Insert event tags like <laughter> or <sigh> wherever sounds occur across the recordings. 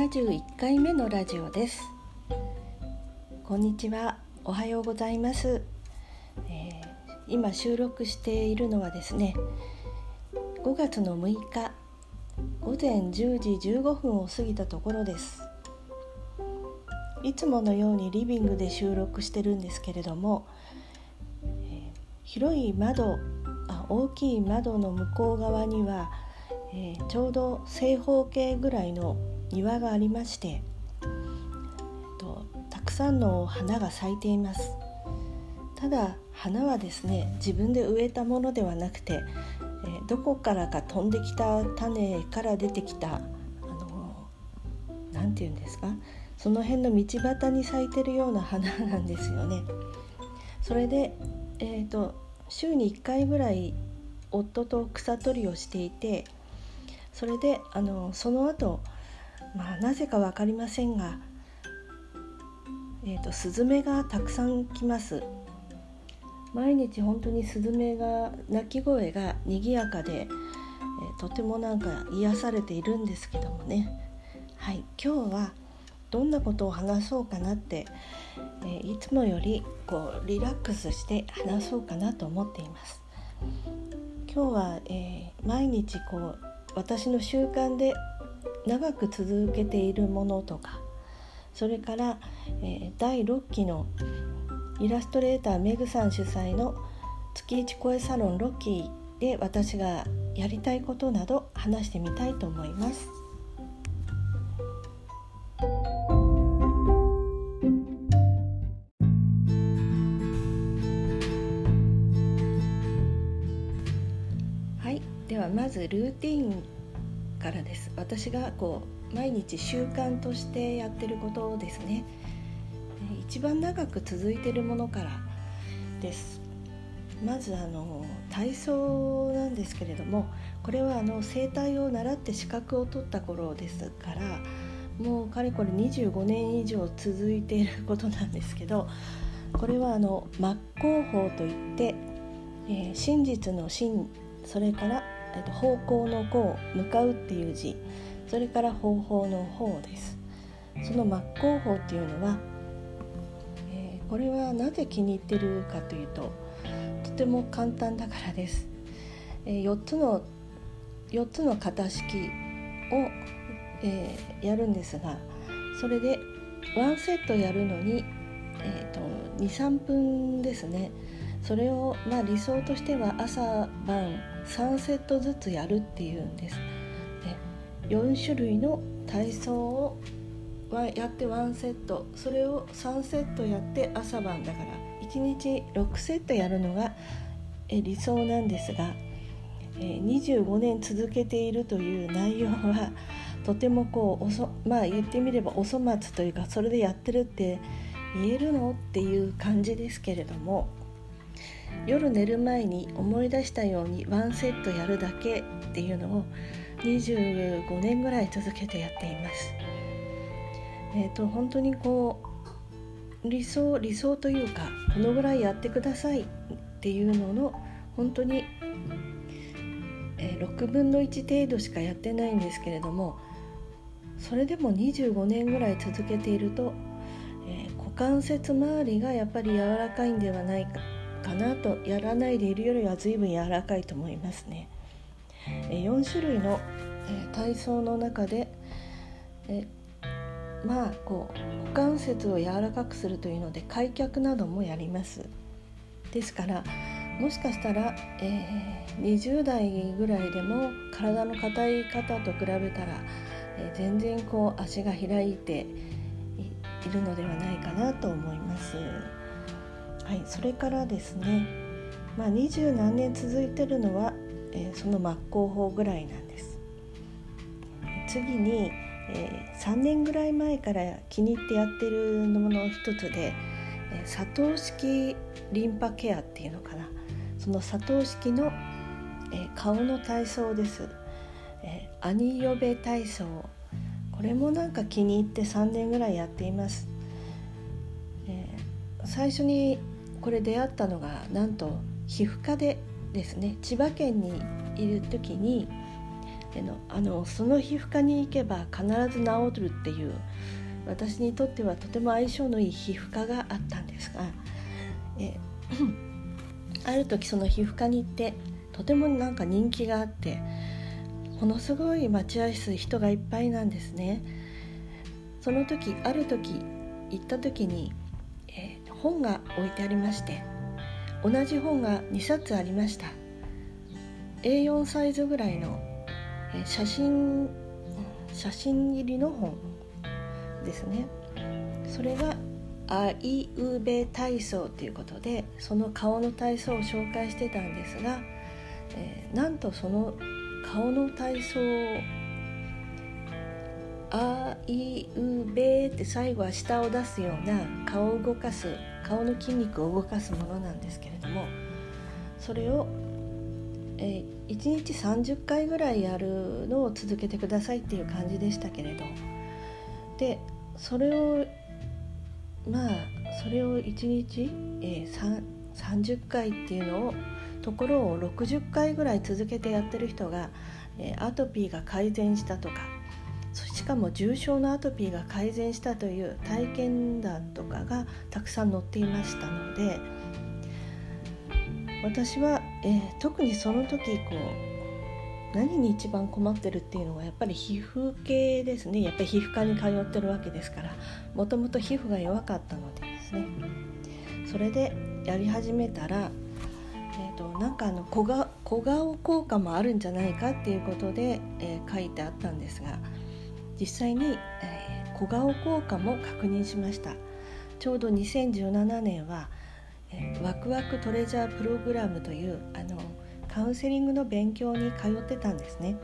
71回目のラジオです。こんにちは。おはようございます、えー、今収録しているのはですね5月の6日午前10時15分を過ぎたところです。いつものようにリビングで収録してるんですけれども、えー、広い窓あ大きい窓の向こう側には、えー、ちょうど正方形ぐらいの庭がありまして、えっと、たくさんの花が咲いていますただ花はですね自分で植えたものではなくて、えー、どこからか飛んできた種から出てきたあの何て言うんですかその辺の道端に咲いてるような花なんですよね。それで、えーと、週に1回ぐらい夫と草取りをしていてそれであのその後、まあなぜか分かりませんが、えーと、スズメがたくさん来ます。毎日本当にスズメが鳴き声が賑やかで、えー、とてもなんか癒されているんですけどもね。はい今日はどんなことを話そうかなって、えー、いつもよりこうリラックスして話そうかなと思っています。今日は、えー、毎日こう私の習慣で長く続けているものとかそれから、えー、第6期のイラストレーターメグさん主催の月一声サロンロッキーで私がやりたいことなど話してみたいと思います。はいではまずルーティンからです。私がこう毎日習慣としてやってることですね。一番長く続いてるものからです。まずあの体操なんですけれどもこれはあの整体を習って資格を取った頃ですからもうかれこれ25年以上続いていることなんですけどこれはあの真っ向法といって、えー、真実の真それからえっと、方向の向向かうっていう字。それから方法の方です。その真っ向法っていうのは、えー、これはなぜ気に入ってるかというととても簡単だからです、えー、4つの4つの型式を、えー、やるんですがそれで1セットやるのに、えーと、と23分ですね。それを、まあ、理想としては朝晩3セットずつやるっていうんです。で4種類の体操をやって1セットそれを3セットやって朝晩だから1日6セットやるのが理想なんですが25年続けているという内容はとてもこうおそまあ言ってみればお粗末というかそれでやってるって言えるの？っていう感じですけれども夜寝る前に思い出したようにワンセットやるだけっていうのを25年ぐらい続けてやっています。えーと、本当にこう理想理想というかこのぐらいやってくださいっていうのの本当に、えー、6分の1程度しかやってないんですけれどもそれでも25年ぐらい続けていると、えー、股関節周りがやっぱり柔らかいんではないかかなとやらないでいるよりは随分柔らかいと思いますね。4種類の体操の中でまあこう股関節を柔らかくするというので開脚などもやりますですからもしかしたら、えー、20代ぐらいでも体の硬い方と比べたら、えー、全然こう足が開いているのではないかなと思います。はい、それからですね、まあ、二十何年続いてるのは、えー、その真っ向法ぐらいなんです。次に、えー、3年ぐらい前から気に入ってやってるもの一つで、えー、砂糖式リンパケアっていうのかな。その砂糖式の、えー、顔の体操です、えー、アニヨベ体操。これもなんか気に入って3年ぐらいやっています、えー、最初にこれ出会ったのがなんと皮膚科でですね千葉県にいる時にのあのその皮膚科に行けば必ず治るっていう私にとってはとても相性のいい皮膚科があったんですがえ <coughs> ある時その皮膚科に行ってとてもなんか人気があってものすごい待合室人がいっぱいなんですね。その時ある時行った時に、本が置いてありまして同じ本が2冊ありました。A4 サイズぐらいの、え、写真写真入りの本ですね。それがあいうべ体操ということでその顔の体操を紹介してたんですが、えー、なんとその顔の体操あいうべって最後は舌を出すような顔を動かす顔の筋肉を動かすものなんですけれどもそれを、えー、1日30回ぐらいやるのを続けてくださいっていう感じでしたけれどでそれをまあそれを1日、えー、30回っていうのをところを60回ぐらい続けてやってる人が、えー、アトピーが改善したとかかも重症のアトピーが改善したという体験談とかがたくさん載っていましたので私は、えー、特にその時こう何に一番困ってるっていうのはやっぱり皮膚系ですね。やっぱり皮膚科に通ってるわけですからもともと皮膚が弱かったのでですね。それでやり始めたら、えーと、なんかあの小小顔効果もあるんじゃないかっていうことで、えー、書いてあったんですが実際に、えー、小顔効果も確認しました。ちょうど2017年は、えー、ワクワクトレジャープログラムというあのカウンセリングの勉強に通ってたんですね。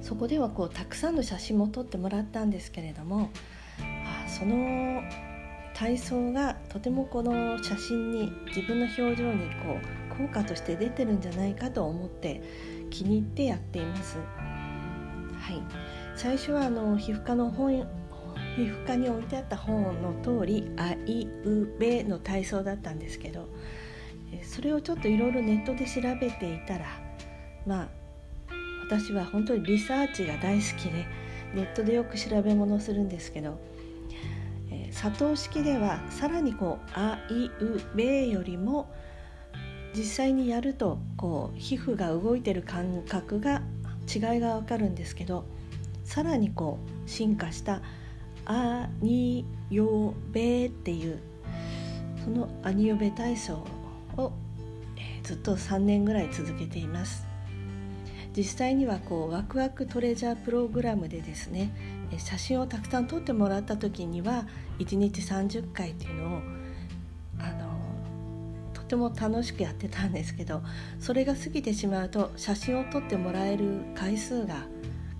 そこではこうたくさんの写真も撮ってもらったんですけれどもあその体操がとてもこの写真に自分の表情にこう効果として出てるんじゃないかと思って気に入ってやっています。はい。最初はあの皮膚科の本皮膚科に置いてあった本の通り「あいうべ」の体操だったんですけどそれをちょっといろいろネットで調べていたらまあ私は本当にリサーチが大好きでネットでよく調べ物するんですけど、えー、佐藤式ではさらにこう「あいうべ」よりも実際にやるとこう皮膚が動いてる感覚が違いがわかるんですけどさらにこう進化した「アニヨベ」っていうそのアニヨベ体操を、え、ずっと3年ぐらい続けています。実際にはこうワクワクトレジャープログラムでですね写真をたくさん撮ってもらった時には1日30回っていうのをあのとても楽しくやってたんですけどそれが過ぎてしまうと写真を撮ってもらえる回数が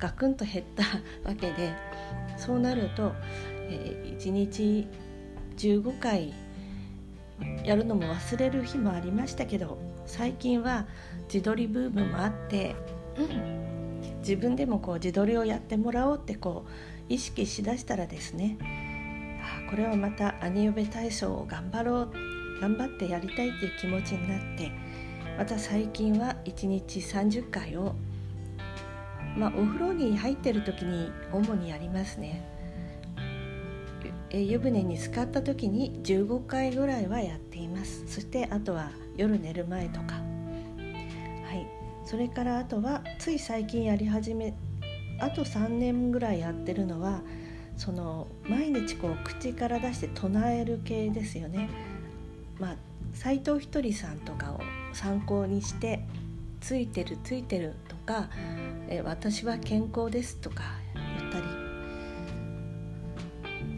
ガクンと減ったわけでそうなると、えー、1日15回やるのも忘れる日もありましたけど最近は自撮りブームもあって、うん、自分でもこう自撮りをやってもらおうってこう意識しだしたらですねあこれはまたアニオベ体操を頑張ろう頑張ってやりたいっていう気持ちになってまた最近は1日30回をまあ、お風呂に入ってる時に主にやりますね。湯船に浸かった時に15回ぐらいはやっています。そしてあとは夜寝る前とか。はい。それからあとはつい最近やり始めあと3年ぐらいやってるのはその毎日こう口から出して唱える系ですよね。まあ斎藤ひとりさんとかを参考にして「ついてるついてる」かえ私は健康です」とか言った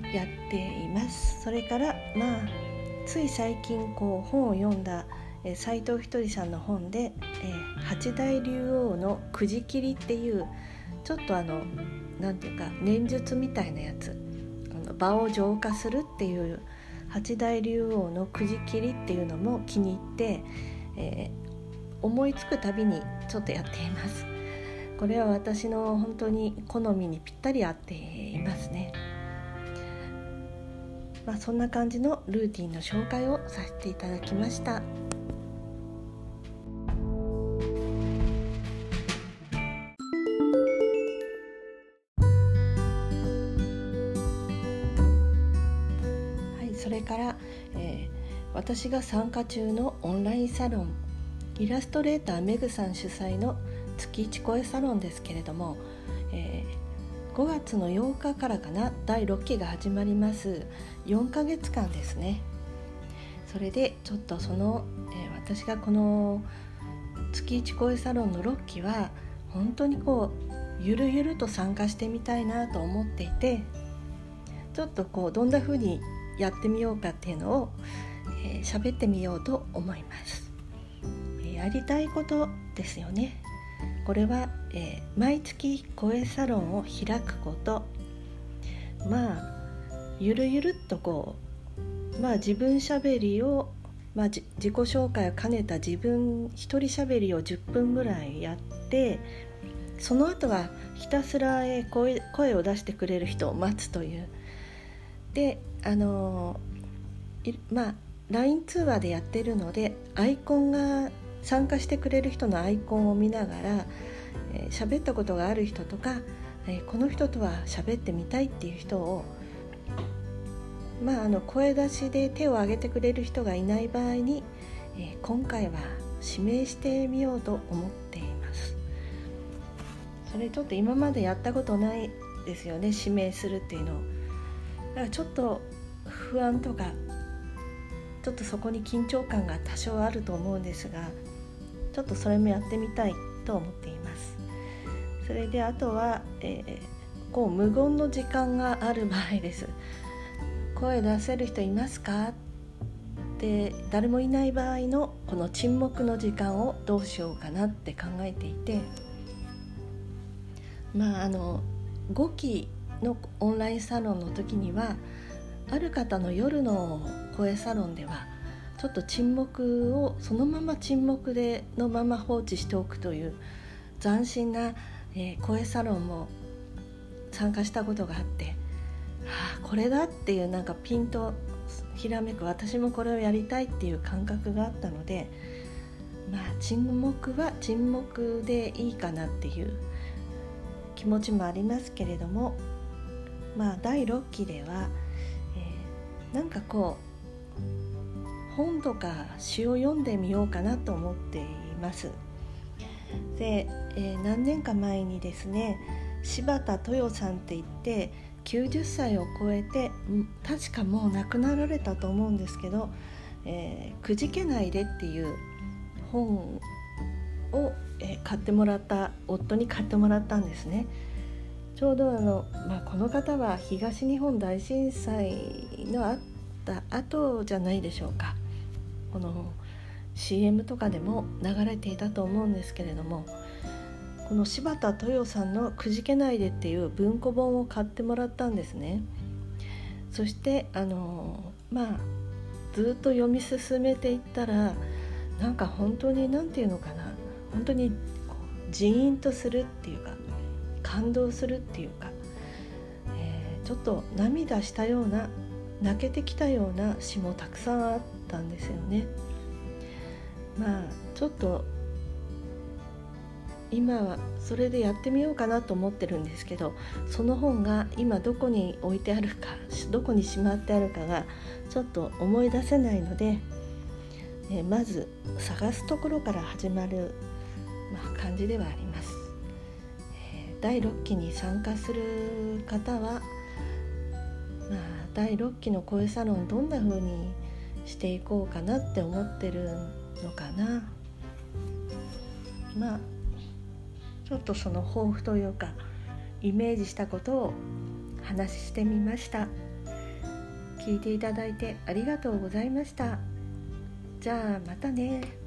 りやっています。それからまあつい最近こう本を読んだ斎藤ひとりさんの本で「え八大竜王のくじ切り」っていうちょっとあの何て言うか念術みたいなやつ場を浄化するっていう八大竜王のくじ切りっていうのも気に入って、えー、思いつくたびにちょっとやっています。これは私の本当に好みにぴったり合っていますね。まあ、そんな感じのルーティンの紹介をさせていただきました。はいそれから、えー、私が参加中のオンラインサロンイラストレーターメグさん主催の月一声サロンですけれども、えー、5月の8日からかな第6期が始まります。4ヶ月間ですね。それでちょっとその、えー、私がこの月一声サロンの6期は本当にこうゆるゆると参加してみたいなと思っていてちょっとこうどんな風にやってみようかっていうのを喋、えー、ってみようと思います、やりたいことですよね。これは、えー、毎月声サロンを開くこと。まあゆるゆるっとこうまあ自分しゃべりをまあ、自己紹介を兼ねた自分一人しゃべりを10分ぐらいやってその後はひたすら声声を出してくれる人を待つという。であのまあ LINE 通話でやってるのでアイコンが参加してくれる人のアイコンを見ながら喋、えー、ったことがある人とか、えー、この人とは喋ってみたいっていう人をまあ、あの声出しで手を挙げてくれる人がいない場合に、えー、今回は指名してみようと思っています。それちょっと今までやったことないですよね指名するっていうのだからちょっと不安とかちょっとそこに緊張感が多少あると思うんですがちょっとそれもやってみたいと思っています。それであとは、えー、こう無言の時間がある場合です。声出せる人いますか？って誰もいない場合のこの沈黙の時間をどうしようかなって考えていて。まああの5期のオンラインサロンの時にはある方の夜の声サロンではちょっと沈黙をそのまま沈黙でのまま放置しておくという斬新な、え、声サロンも参加したことがあってあこれだっていうなんかピンとひらめく私もこれをやりたいっていう感覚があったのでまあ沈黙は沈黙でいいかなっていう気持ちもありますけれどもまあ第6期では、えー、なんかこう本とか詩を読んでみようかなと思っています。で、えー、何年か前にですね柴田豊さんって言って90歳を超えて確かもう亡くなられたと思うんですけど「えー、くじけないで」っていう本を、えー、買ってもらった夫に買ってもらったんですね。ちょうどあの、まあ、この方は東日本大震災のあった後じゃないでしょうかこの CM とかでも流れていたと思うんですけれどもこの柴田豊さんの「くじけないで」っていう文庫本を買ってもらったんですね。そしてあのまあずっと読み進めていったらなんか本当に何て言うのかな本当にジーンとするっていうか感動するっていうか、えー、ちょっと涙したような泣けてきたような詩もたくさんあったんですよね。まあちょっと今はそれでやってみようかなと思ってるんですけどその本が今どこに置いてあるかどこにしまってあるかがちょっと思い出せないので、えまず探すところから始まる、まあ、感じではあります。第6期に参加する方は、第6期の声サロンどんな風にしていこうかなって思ってるのかな。まあちょっとその抱負というかイメージしたことを話してみました。聞いていただいてありがとうございました。じゃあまたね。